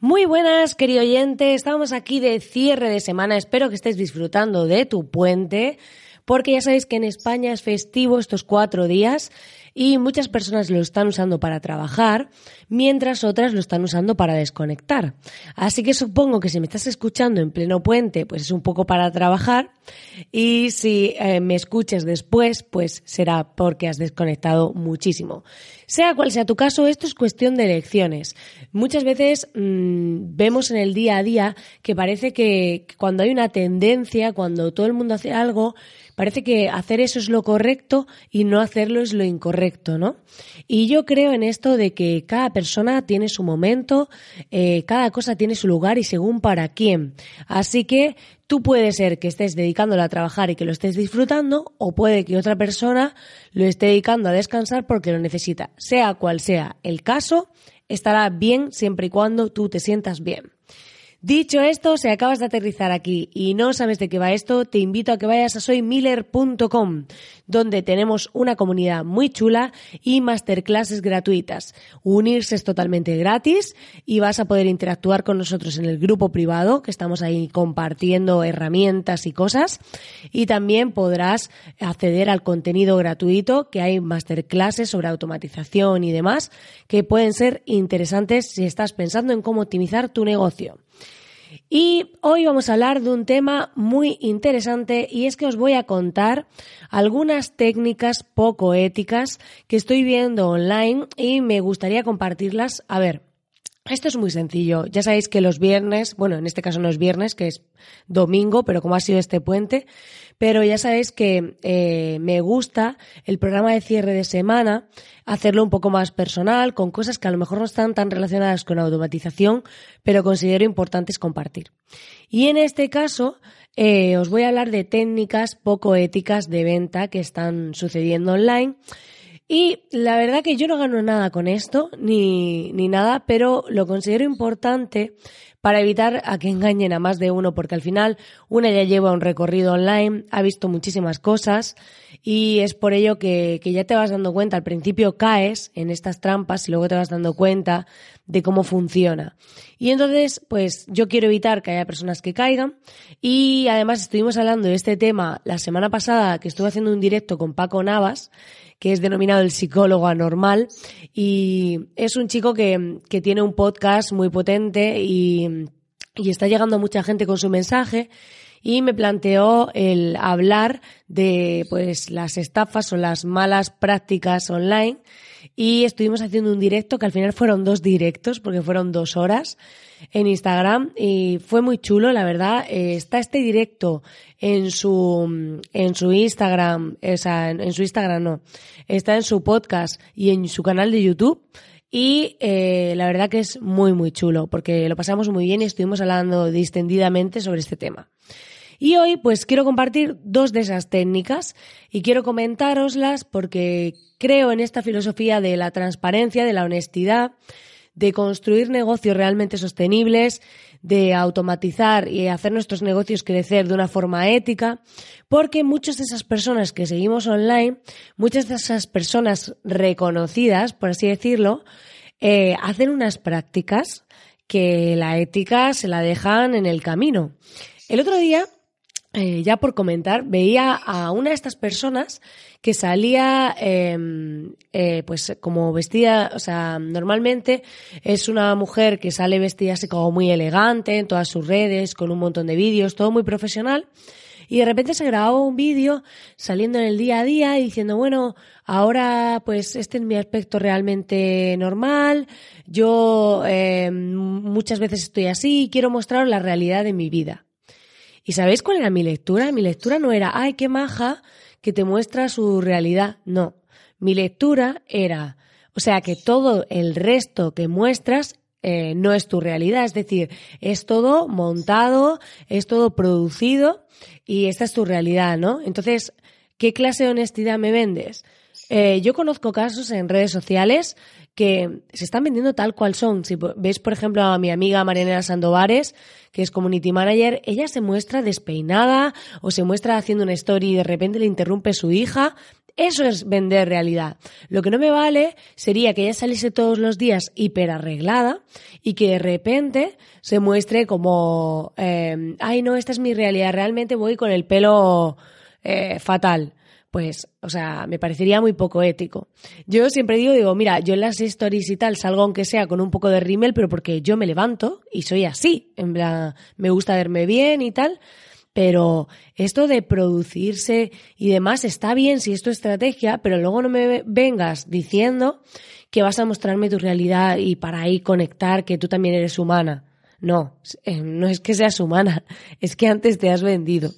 Muy buenas, querido oyente. Estamos aquí de cierre de semana. Espero que estés disfrutando de tu puente porque ya sabéis que en España es festivo estos cuatro días y muchas personas lo están usando para trabajar, mientras otras lo están usando para desconectar. Así que supongo que si me estás escuchando en pleno puente, pues es un poco para trabajar y si eh, me escuchas después, pues será porque has desconectado muchísimo. Sea cual sea tu caso, esto es cuestión de elecciones. Muchas veces mmm, vemos en el día a día que parece que cuando hay una tendencia, cuando todo el mundo hace algo, parece que hacer eso es lo correcto y no hacerlo es lo incorrecto, ¿no? Y yo creo en esto de que cada persona tiene su momento, eh, cada cosa tiene su lugar y según para quién. Así que tú puede ser que estés dedicándolo a trabajar y que lo estés disfrutando, o puede que otra persona lo esté dedicando a descansar porque lo necesita. Sea cual sea el caso, estará bien siempre y cuando tú te sientas bien. Dicho esto, si acabas de aterrizar aquí y no sabes de qué va esto, te invito a que vayas a soymiller.com, donde tenemos una comunidad muy chula y masterclasses gratuitas. Unirse es totalmente gratis y vas a poder interactuar con nosotros en el grupo privado, que estamos ahí compartiendo herramientas y cosas. Y también podrás acceder al contenido gratuito, que hay masterclasses sobre automatización y demás, que pueden ser interesantes si estás pensando en cómo optimizar tu negocio. Y hoy vamos a hablar de un tema muy interesante y es que os voy a contar algunas técnicas poco éticas que estoy viendo online y me gustaría compartirlas. A ver, esto es muy sencillo. Ya sabéis que los viernes, bueno, en este caso no es viernes, que es domingo, pero como ha sido este puente, pero ya sabéis que eh, me gusta el programa de cierre de semana, hacerlo un poco más personal, con cosas que a lo mejor no están tan relacionadas con automatización, pero considero importantes compartir. Y en este caso, eh, os voy a hablar de técnicas poco éticas de venta que están sucediendo online. Y la verdad que yo no gano nada con esto, ni, ni nada, pero lo considero importante para evitar a que engañen a más de uno, porque al final una ya lleva un recorrido online, ha visto muchísimas cosas y es por ello que, que ya te vas dando cuenta. Al principio caes en estas trampas y luego te vas dando cuenta de cómo funciona. Y entonces, pues yo quiero evitar que haya personas que caigan y además estuvimos hablando de este tema la semana pasada que estuve haciendo un directo con Paco Navas que es denominado el psicólogo anormal y es un chico que, que tiene un podcast muy potente y, y está llegando mucha gente con su mensaje y me planteó el hablar de pues las estafas o las malas prácticas online y estuvimos haciendo un directo que al final fueron dos directos porque fueron dos horas en Instagram y fue muy chulo, la verdad. Eh, está este directo en su, en su Instagram, o sea, en, su Instagram no, está en su podcast y en su canal de YouTube. Y eh, la verdad que es muy, muy chulo, porque lo pasamos muy bien y estuvimos hablando distendidamente sobre este tema. Y hoy pues quiero compartir dos de esas técnicas y quiero comentároslas porque creo en esta filosofía de la transparencia, de la honestidad, de construir negocios realmente sostenibles, de automatizar y hacer nuestros negocios crecer de una forma ética, porque muchas de esas personas que seguimos online, muchas de esas personas reconocidas, por así decirlo, eh, hacen unas prácticas que la ética se la dejan en el camino. El otro día eh, ya por comentar, veía a una de estas personas que salía em, eh, pues como vestida, o sea, normalmente es una mujer que sale vestida así como muy elegante en todas sus redes, con un montón de vídeos, todo muy profesional. Y de repente se grabó un vídeo saliendo en el día a día y diciendo, bueno, ahora pues este es mi aspecto realmente normal, yo em, muchas veces estoy así y quiero mostrar la realidad de mi vida. ¿Y sabéis cuál era mi lectura? Mi lectura no era, ay, qué maja que te muestra su realidad. No, mi lectura era, o sea, que todo el resto que muestras eh, no es tu realidad, es decir, es todo montado, es todo producido y esta es tu realidad, ¿no? Entonces, ¿qué clase de honestidad me vendes? Eh, yo conozco casos en redes sociales que se están vendiendo tal cual son. Si veis, por ejemplo, a mi amiga Marianela Sandovares, que es community manager, ella se muestra despeinada o se muestra haciendo una story y de repente le interrumpe su hija. Eso es vender realidad. Lo que no me vale sería que ella saliese todos los días hiper arreglada y que de repente se muestre como, eh, ay no, esta es mi realidad, realmente voy con el pelo eh, fatal pues, o sea, me parecería muy poco ético. Yo siempre digo, digo, mira, yo en las stories y tal salgo aunque sea con un poco de rímel, pero porque yo me levanto y soy así, en plan, me gusta verme bien y tal, pero esto de producirse y demás está bien si es tu estrategia, pero luego no me vengas diciendo que vas a mostrarme tu realidad y para ahí conectar que tú también eres humana. No, eh, no es que seas humana, es que antes te has vendido.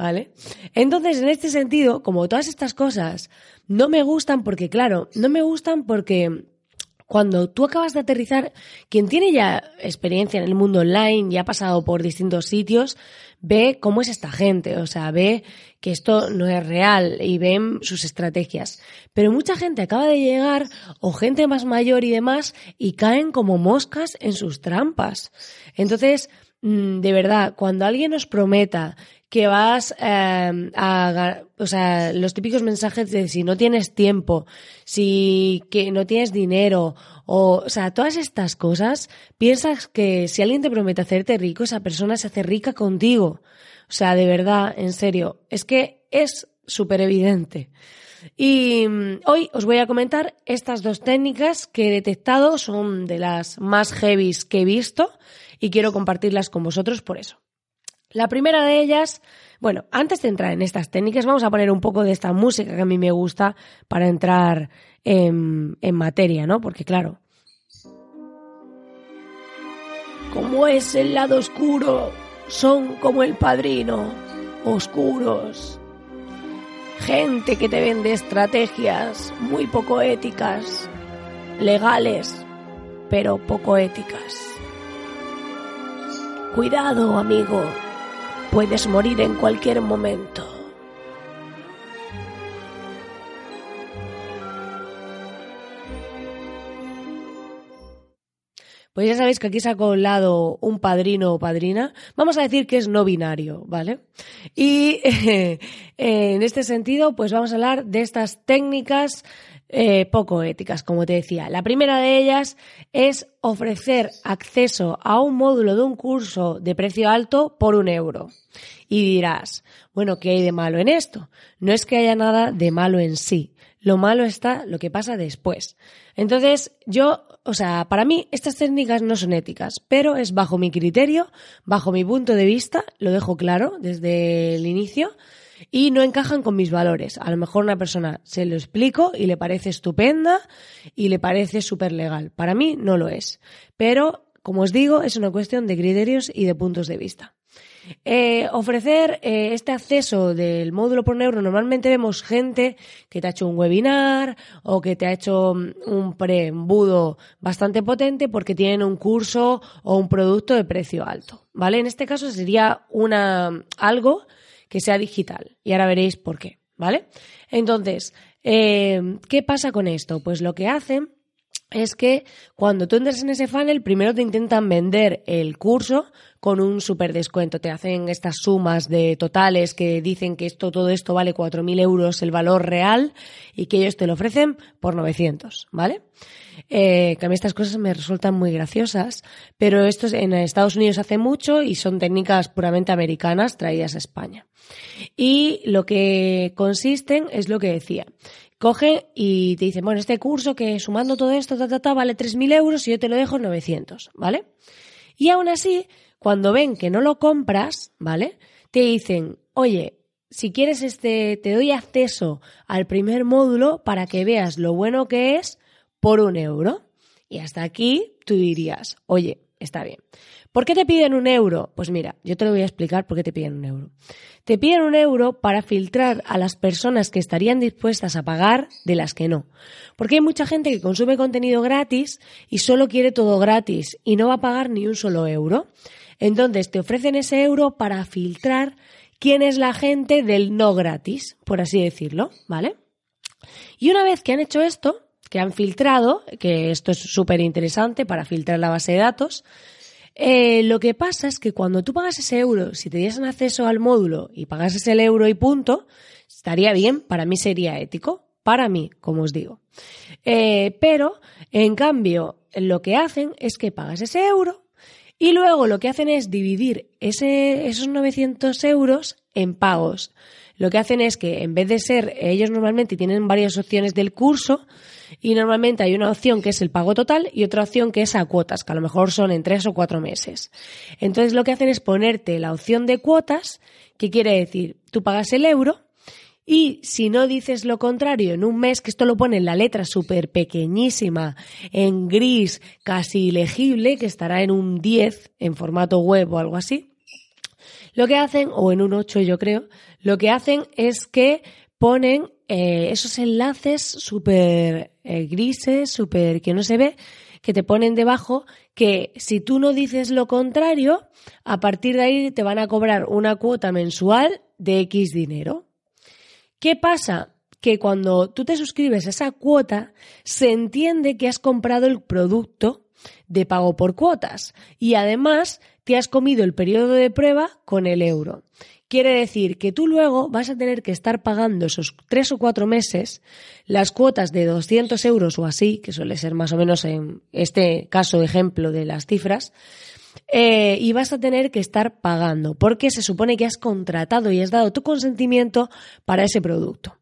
¿Vale? Entonces, en este sentido, como todas estas cosas no me gustan porque, claro, no me gustan porque cuando tú acabas de aterrizar, quien tiene ya experiencia en el mundo online y ha pasado por distintos sitios, ve cómo es esta gente, o sea, ve que esto no es real y ven sus estrategias. Pero mucha gente acaba de llegar, o gente más mayor y demás, y caen como moscas en sus trampas. Entonces, de verdad, cuando alguien nos prometa que vas eh, a, o sea, los típicos mensajes de si no tienes tiempo, si que no tienes dinero, o, o sea, todas estas cosas, piensas que si alguien te promete hacerte rico, esa persona se hace rica contigo. O sea, de verdad, en serio, es que es súper evidente. Y mm, hoy os voy a comentar estas dos técnicas que he detectado, son de las más heavies que he visto y quiero compartirlas con vosotros por eso. La primera de ellas, bueno, antes de entrar en estas técnicas, vamos a poner un poco de esta música que a mí me gusta para entrar en, materia, ¿no? Porque claro, como es el lado oscuro, son como el padrino, oscuros. Gente que te vende estrategias muy poco éticas, legales, pero poco éticas. Cuidado, amigo. Puedes morir en cualquier momento. Pues ya sabéis que aquí saco al lado un padrino o padrina. Vamos a decir que es no binario, ¿vale? Y en este sentido, pues vamos a hablar de estas técnicas eh, poco éticas, como te decía. La primera de ellas es ofrecer acceso a un módulo de un curso de precio alto por un euro. Y dirás, bueno, ¿qué hay de malo en esto? No es que haya nada de malo en sí. Lo malo está lo que pasa después. Entonces, yo, o sea, para mí estas técnicas no son éticas, pero es bajo mi criterio, bajo mi punto de vista, lo dejo claro desde el inicio y no encajan con mis valores. A lo mejor una persona se lo explico y le parece estupenda y le parece súper legal. Para mí no lo es. Pero, como os digo, es una cuestión de criterios y de puntos de vista. Eh, ofrecer eh, este acceso del módulo por neuro, normalmente vemos gente que te ha hecho un webinar o que te ha hecho mm, un preembudo bastante potente porque tienen un curso o un producto de precio alto, ¿vale? En este caso sería una, algo que sea digital. Y ahora veréis por qué, ¿vale? Entonces, eh, ¿qué pasa con esto? Pues lo que hacen es que cuando tú entras en ese funnel, primero te intentan vender el curso con un super descuento. Te hacen estas sumas de totales que dicen que esto, todo esto vale 4.000 euros el valor real y que ellos te lo ofrecen por 900, ¿vale? Eh, que a mí estas cosas me resultan muy graciosas, pero esto en Estados Unidos hace mucho y son técnicas puramente americanas traídas a España. Y lo que consisten es lo que decía. Coge y te dicen, bueno, este curso que sumando todo esto, ta, ta, vale 3.000 euros y yo te lo dejo en 900, ¿vale? Y aún así, cuando ven que no lo compras, ¿vale? Te dicen, oye, si quieres este, te doy acceso al primer módulo para que veas lo bueno que es por un euro. Y hasta aquí tú dirías, oye, está bien. ¿Por qué te piden un euro? Pues mira, yo te lo voy a explicar por qué te piden un euro. Te piden un euro para filtrar a las personas que estarían dispuestas a pagar de las que no. Porque hay mucha gente que consume contenido gratis y solo quiere todo gratis y no va a pagar ni un solo euro. Entonces te ofrecen ese euro para filtrar quién es la gente del no gratis, por así decirlo, ¿vale? Y una vez que han hecho esto, que han filtrado, que esto es súper interesante para filtrar la base de datos, eh, lo que pasa es que cuando tú pagas ese euro, si te diesen acceso al módulo y pagases el euro y punto, estaría bien, para mí sería ético, para mí, como os digo. Eh, pero, en cambio, lo que hacen es que pagas ese euro y luego lo que hacen es dividir ese, esos 900 euros en pagos. Lo que hacen es que en vez de ser, ellos normalmente tienen varias opciones del curso, y normalmente hay una opción que es el pago total y otra opción que es a cuotas, que a lo mejor son en tres o cuatro meses. Entonces lo que hacen es ponerte la opción de cuotas, que quiere decir, tú pagas el euro y si no dices lo contrario en un mes, que esto lo pone en la letra súper pequeñísima, en gris, casi legible, que estará en un 10 en formato web o algo así, lo que hacen, o en un 8 yo creo, lo que hacen es que ponen eh, esos enlaces súper eh, grises, súper que no se ve, que te ponen debajo, que si tú no dices lo contrario, a partir de ahí te van a cobrar una cuota mensual de X dinero. ¿Qué pasa? Que cuando tú te suscribes a esa cuota, se entiende que has comprado el producto de pago por cuotas y además te has comido el periodo de prueba con el euro. Quiere decir que tú luego vas a tener que estar pagando esos tres o cuatro meses las cuotas de 200 euros o así, que suele ser más o menos en este caso ejemplo de las cifras, eh, y vas a tener que estar pagando, porque se supone que has contratado y has dado tu consentimiento para ese producto.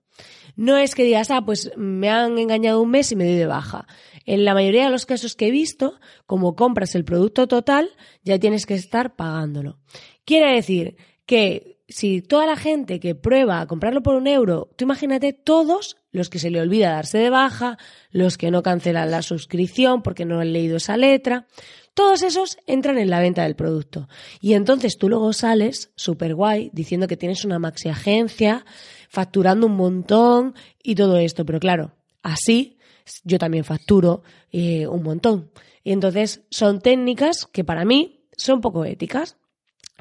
No es que digas, ah, pues me han engañado un mes y me doy de baja. En la mayoría de los casos que he visto, como compras el producto total, ya tienes que estar pagándolo. Quiere decir que si toda la gente que prueba a comprarlo por un euro, tú imagínate todos los que se le olvida darse de baja, los que no cancelan la suscripción porque no han leído esa letra, todos esos entran en la venta del producto. Y entonces tú luego sales súper guay diciendo que tienes una maxi agencia, facturando un montón y todo esto. Pero claro, así yo también facturo eh, un montón. Y entonces son técnicas que para mí son poco éticas.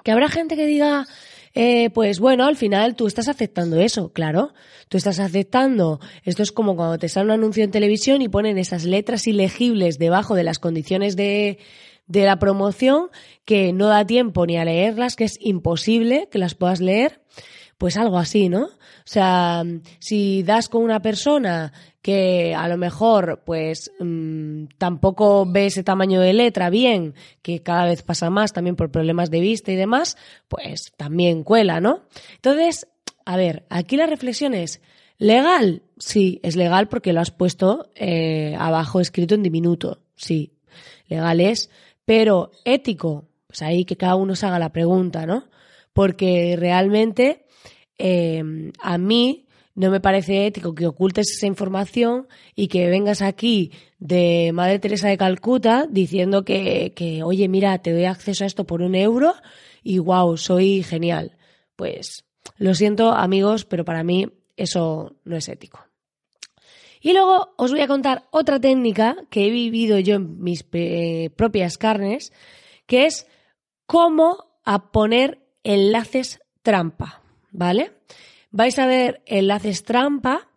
Que habrá gente que diga, eh, pues bueno, al final tú estás aceptando eso, claro. Tú estás aceptando. Esto es como cuando te sale un anuncio en televisión y ponen esas letras ilegibles debajo de las condiciones de, de la promoción que no da tiempo ni a leerlas, que es imposible que las puedas leer. Pues algo así, ¿no? O sea, si das con una persona que a lo mejor pues mm, tampoco ve ese tamaño de letra bien, que cada vez pasa más también por problemas de vista y demás, pues también cuela, ¿no? Entonces, a ver, aquí la reflexión es, ¿legal? Sí, es legal porque lo has puesto eh, abajo escrito en diminuto, sí, legal es, pero ético, pues ahí que cada uno se haga la pregunta, ¿no? Porque realmente Em, a mí no me parece ético que ocultes esa información y que vengas aquí de Madre Teresa de Calcuta diciendo que, que, oye, mira, te doy acceso a esto por un euro y wow, soy genial. Pues lo siento amigos, pero para mí eso no es ético. Y luego os voy a contar otra técnica que he vivido yo en mis eh, propias carnes, que es cómo a poner enlaces trampa. ¿vale? Vais a ver enlaces trampa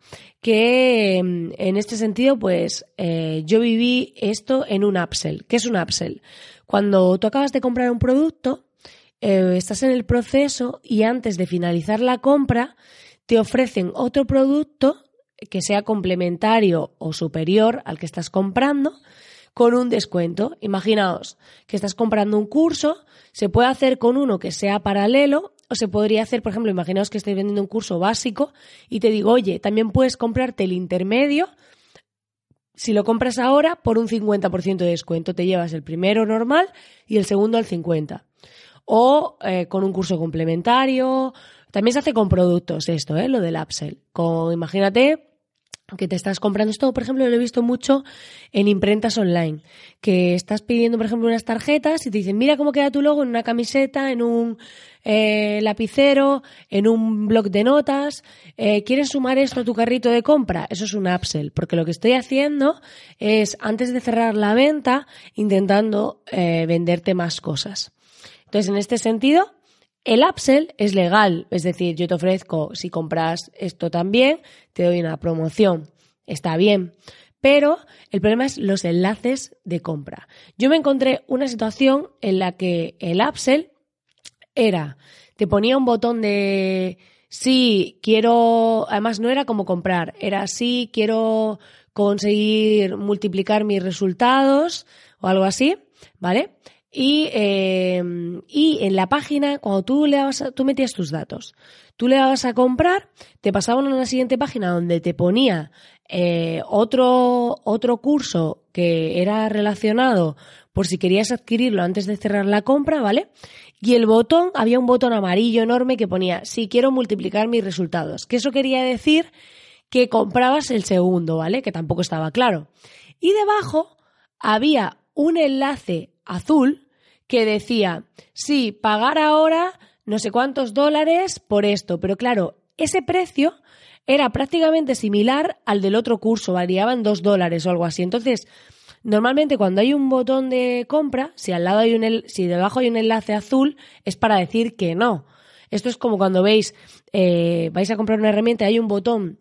que mm, en este sentido, pues eh, yo viví esto en un upsell. ¿Qué es un upsell? Cuando tú acabas de comprar un producto, eh, estás en el proceso y antes de finalizar la compra, te ofrecen otro producto que sea complementario o superior al que estás comprando con un descuento. Imaginaos que estás comprando un curso, se puede hacer con uno que sea paralelo o se podría hacer, por ejemplo, imaginaos que estoy vendiendo un curso básico y te digo, oye, también puedes comprarte el intermedio. Si lo compras ahora, por un 50% de descuento, te llevas el primero normal y el segundo al 50%. O eh, con un curso complementario. También se hace con productos esto, ¿eh? lo del upsell. Con, imagínate que te estás comprando esto, por ejemplo, lo he visto mucho en imprentas online, que estás pidiendo, por ejemplo, unas tarjetas y te dicen, mira cómo queda tu logo en una camiseta, en un eh, lapicero, en un blog de notas, eh, ¿quieres sumar esto a tu carrito de compra? Eso es un upsell, porque lo que estoy haciendo es, antes de cerrar la venta, intentando eh, venderte más cosas. Entonces, en este sentido, el upsell es legal, es decir, yo te ofrezco, si compras esto también, te doy una promoción. Está bien. Pero el problema es los enlaces de compra. Yo me encontré una situación en la que el upsell era, te ponía un botón de sí, quiero, además no era como comprar, era sí, quiero conseguir multiplicar mis resultados o algo así, ¿vale? Y, eh, y en la página, cuando tú le dabas, tú metías tus datos, tú le dabas a comprar, te pasaban a una siguiente página donde te ponía eh, otro, otro curso que era relacionado por si querías adquirirlo antes de cerrar la compra, ¿vale? Y el botón, había un botón amarillo enorme que ponía, si quiero multiplicar mis resultados. Que eso quería decir que comprabas el segundo, ¿vale? Que tampoco estaba claro. Y debajo había un enlace azul que decía, sí, pagar ahora no sé cuántos dólares por esto, pero claro, ese precio era prácticamente similar al del otro curso, variaba en dos dólares o algo así. Entonces, normalmente cuando hay un botón de compra, si al lado hay un, si debajo hay un enlace azul, es para decir que no. Esto es como cuando veis, eh, vais a comprar una herramienta, hay un botón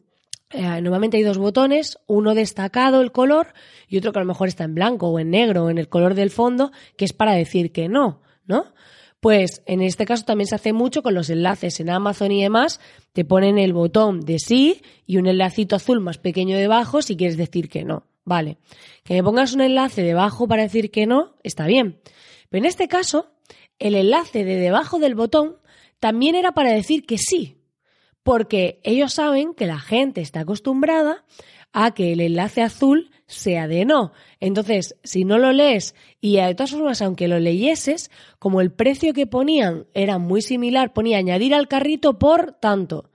eh, normalmente hay dos botones, uno destacado el color y otro que a lo mejor está en blanco o en negro o en el color del fondo, que es para decir que no, ¿no? Pues en este caso también se hace mucho con los enlaces en Amazon y demás, te ponen el botón de sí y un enlacito azul más pequeño debajo si quieres decir que no. Vale, que me pongas un enlace debajo para decir que no, está bien. Pero en este caso, el enlace de debajo del botón también era para decir que sí, porque ellos saben que la gente está acostumbrada a que el enlace azul sea de no. Entonces, si no lo lees y de todas formas, aunque lo leyeses, como el precio que ponían era muy similar, ponía añadir al carrito por tanto.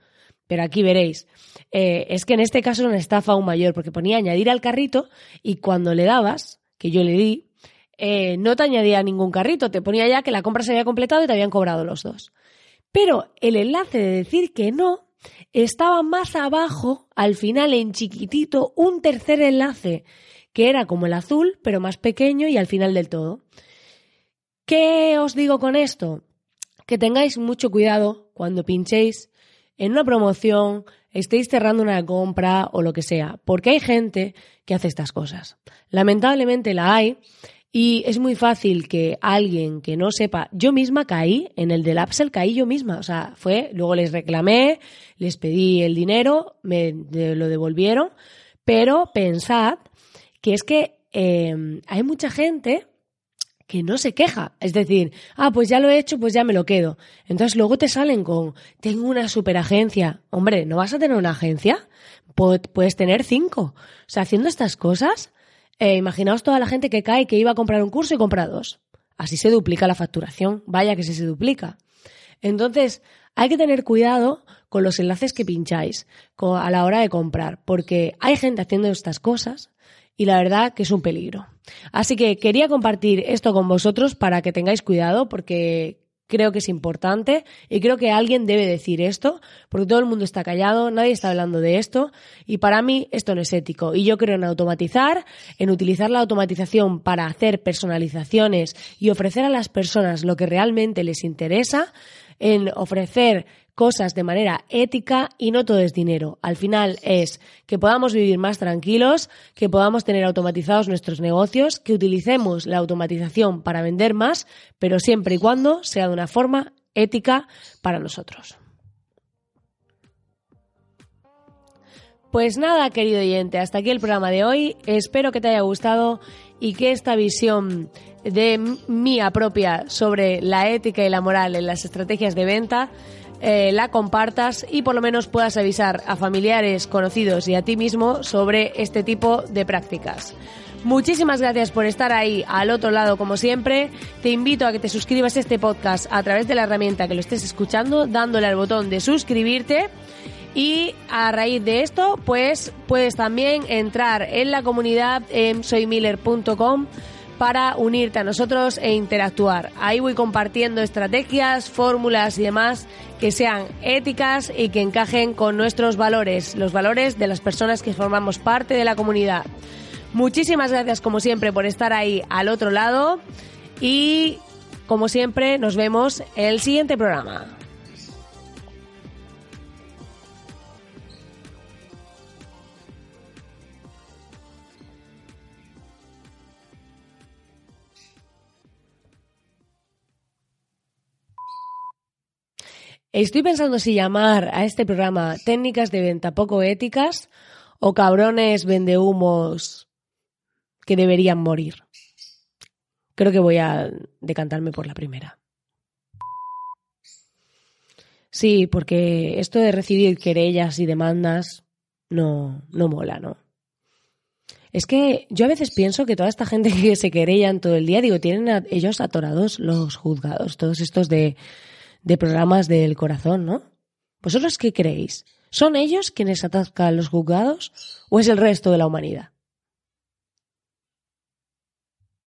Pero aquí veréis, eh, es que en este caso era una estafa aún mayor, porque ponía añadir al carrito y cuando le dabas, que yo le di, eh, no te añadía ningún carrito, te ponía ya que la compra se había completado y te habían cobrado los dos. Pero el enlace de decir que no estaba más abajo, al final en chiquitito, un tercer enlace, que era como el azul, pero más pequeño y al final del todo. ¿Qué os digo con esto? Que tengáis mucho cuidado cuando pinchéis en una promoción, estéis cerrando una compra o lo que sea, porque hay gente que hace estas cosas. Lamentablemente la hay y es muy fácil que alguien que no sepa, yo misma caí en el del Upsell, caí yo misma, o sea, fue, luego les reclamé, les pedí el dinero, me lo devolvieron, pero pensad que es que em, hay mucha gente que no se queja. Es decir, ah, pues ya lo he hecho, pues ya me lo quedo. Entonces luego te salen con, tengo una superagencia. Hombre, ¿no vas a tener una agencia? Puedes tener cinco. O sea, haciendo estas cosas, eh, imaginaos toda la gente que cae que iba a comprar un curso y compra dos. Así se duplica la facturación. Vaya que se, se duplica. Entonces, hay que tener cuidado con los enlaces que pincháis a la hora de comprar, porque hay gente haciendo estas cosas y la verdad que es un peligro. Así que quería compartir esto con vosotros para que tengáis cuidado, porque creo que es importante y creo que alguien debe decir esto, porque todo el mundo está callado, nadie está hablando de esto y para mí esto no es ético. Y yo creo en automatizar, en utilizar la automatización para hacer personalizaciones y ofrecer a las personas lo que realmente les interesa, en ofrecer cosas de manera ética y no todo es dinero. Al final es que podamos vivir más tranquilos, que podamos tener automatizados nuestros negocios, que utilicemos la automatización para vender más, pero siempre y cuando sea de una forma ética para nosotros. Pues nada, querido oyente, hasta aquí el programa de hoy. Espero que te haya gustado y que esta visión de mía propia sobre la ética y la moral en las estrategias de venta eh, la compartas y por lo menos puedas avisar a familiares, conocidos y a ti mismo sobre este tipo de prácticas. Muchísimas gracias por estar ahí al otro lado como siempre. Te invito a que te suscribas a este podcast a través de la herramienta que lo estés escuchando, dándole al botón de suscribirte Y a raíz de esto, pues puedes también entrar en la comunidad en soymiller.com para unirte a nosotros e interactuar. Ahí voy compartiendo estrategias, fórmulas y demás que sean éticas y que encajen con nuestros valores, los valores de las personas que formamos parte de la comunidad. Muchísimas gracias como siempre por estar ahí al otro lado y como siempre nos vemos en el siguiente programa. Estoy pensando si llamar a este programa técnicas de venta poco éticas o cabrones vendehumos que deberían morir. Creo que voy a decantarme por la primera. Sí, porque esto de recibir querellas y demandas no, no mola, ¿no? Es que yo a veces pienso que toda esta gente que se querellan todo el día, digo, tienen ellos atorados los juzgados, todos estos de de programas del corazón, ¿no? ¿Vosotros qué creéis? ¿Son ellos quienes atacan los juzgados o es el resto de la humanidad?